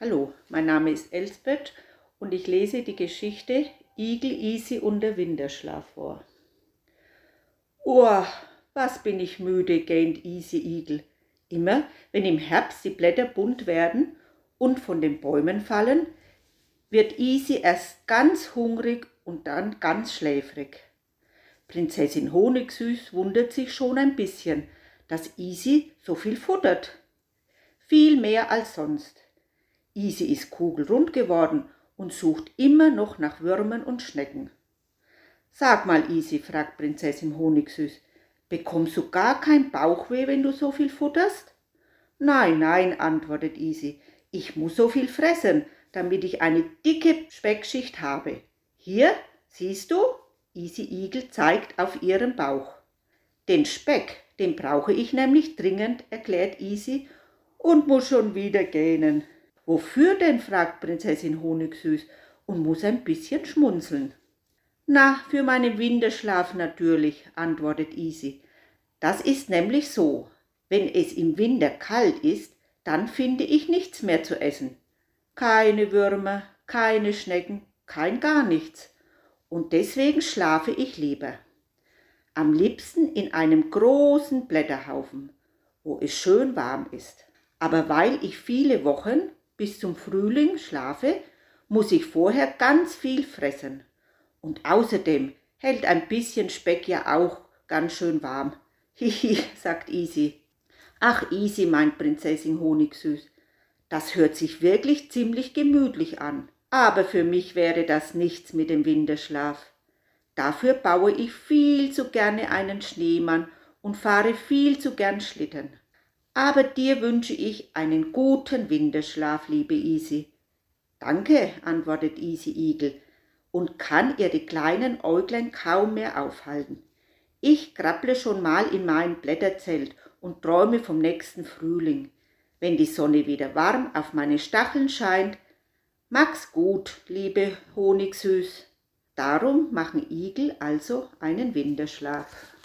Hallo, mein Name ist Elsbeth und ich lese die Geschichte Igel Easy und der Winterschlaf vor. Oh, was bin ich müde, gähnt Easy Igel. Immer, wenn im Herbst die Blätter bunt werden und von den Bäumen fallen, wird Easy erst ganz hungrig und dann ganz schläfrig. Prinzessin Honigsüß wundert sich schon ein bisschen, dass Easy so viel futtert. Viel mehr als sonst. Isi ist kugelrund geworden und sucht immer noch nach Würmern und Schnecken. Sag mal, Isi, fragt Prinzessin Honigsüß, bekommst du gar kein Bauchweh, wenn du so viel futterst? Nein, nein, antwortet Isi, ich muss so viel fressen, damit ich eine dicke Speckschicht habe. Hier, siehst du? Isi Igel zeigt auf ihren Bauch. Den Speck, den brauche ich nämlich dringend, erklärt Isi und muss schon wieder gähnen. Wofür denn? fragt Prinzessin Honigsüß und muss ein bisschen schmunzeln. Na, für meinen Winterschlaf natürlich, antwortet Isi. Das ist nämlich so. Wenn es im Winter kalt ist, dann finde ich nichts mehr zu essen. Keine Würmer, keine Schnecken, kein gar nichts. Und deswegen schlafe ich lieber. Am liebsten in einem großen Blätterhaufen, wo es schön warm ist. Aber weil ich viele Wochen bis zum Frühling schlafe, muss ich vorher ganz viel fressen. Und außerdem hält ein bisschen Speck ja auch ganz schön warm. Hihi, sagt Isi. Ach, Isi, meint Prinzessin Honigsüß, das hört sich wirklich ziemlich gemütlich an. Aber für mich wäre das nichts mit dem Winterschlaf. Dafür baue ich viel zu gerne einen Schneemann und fahre viel zu gern Schlitten aber dir wünsche ich einen guten Winterschlaf, liebe Isi. Danke, antwortet Isi Igel und kann ihre kleinen Äuglein kaum mehr aufhalten. Ich krabble schon mal in mein Blätterzelt und träume vom nächsten Frühling, wenn die Sonne wieder warm auf meine Stacheln scheint. Mag's gut, liebe Honigsüß. Darum machen Igel also einen Winterschlaf.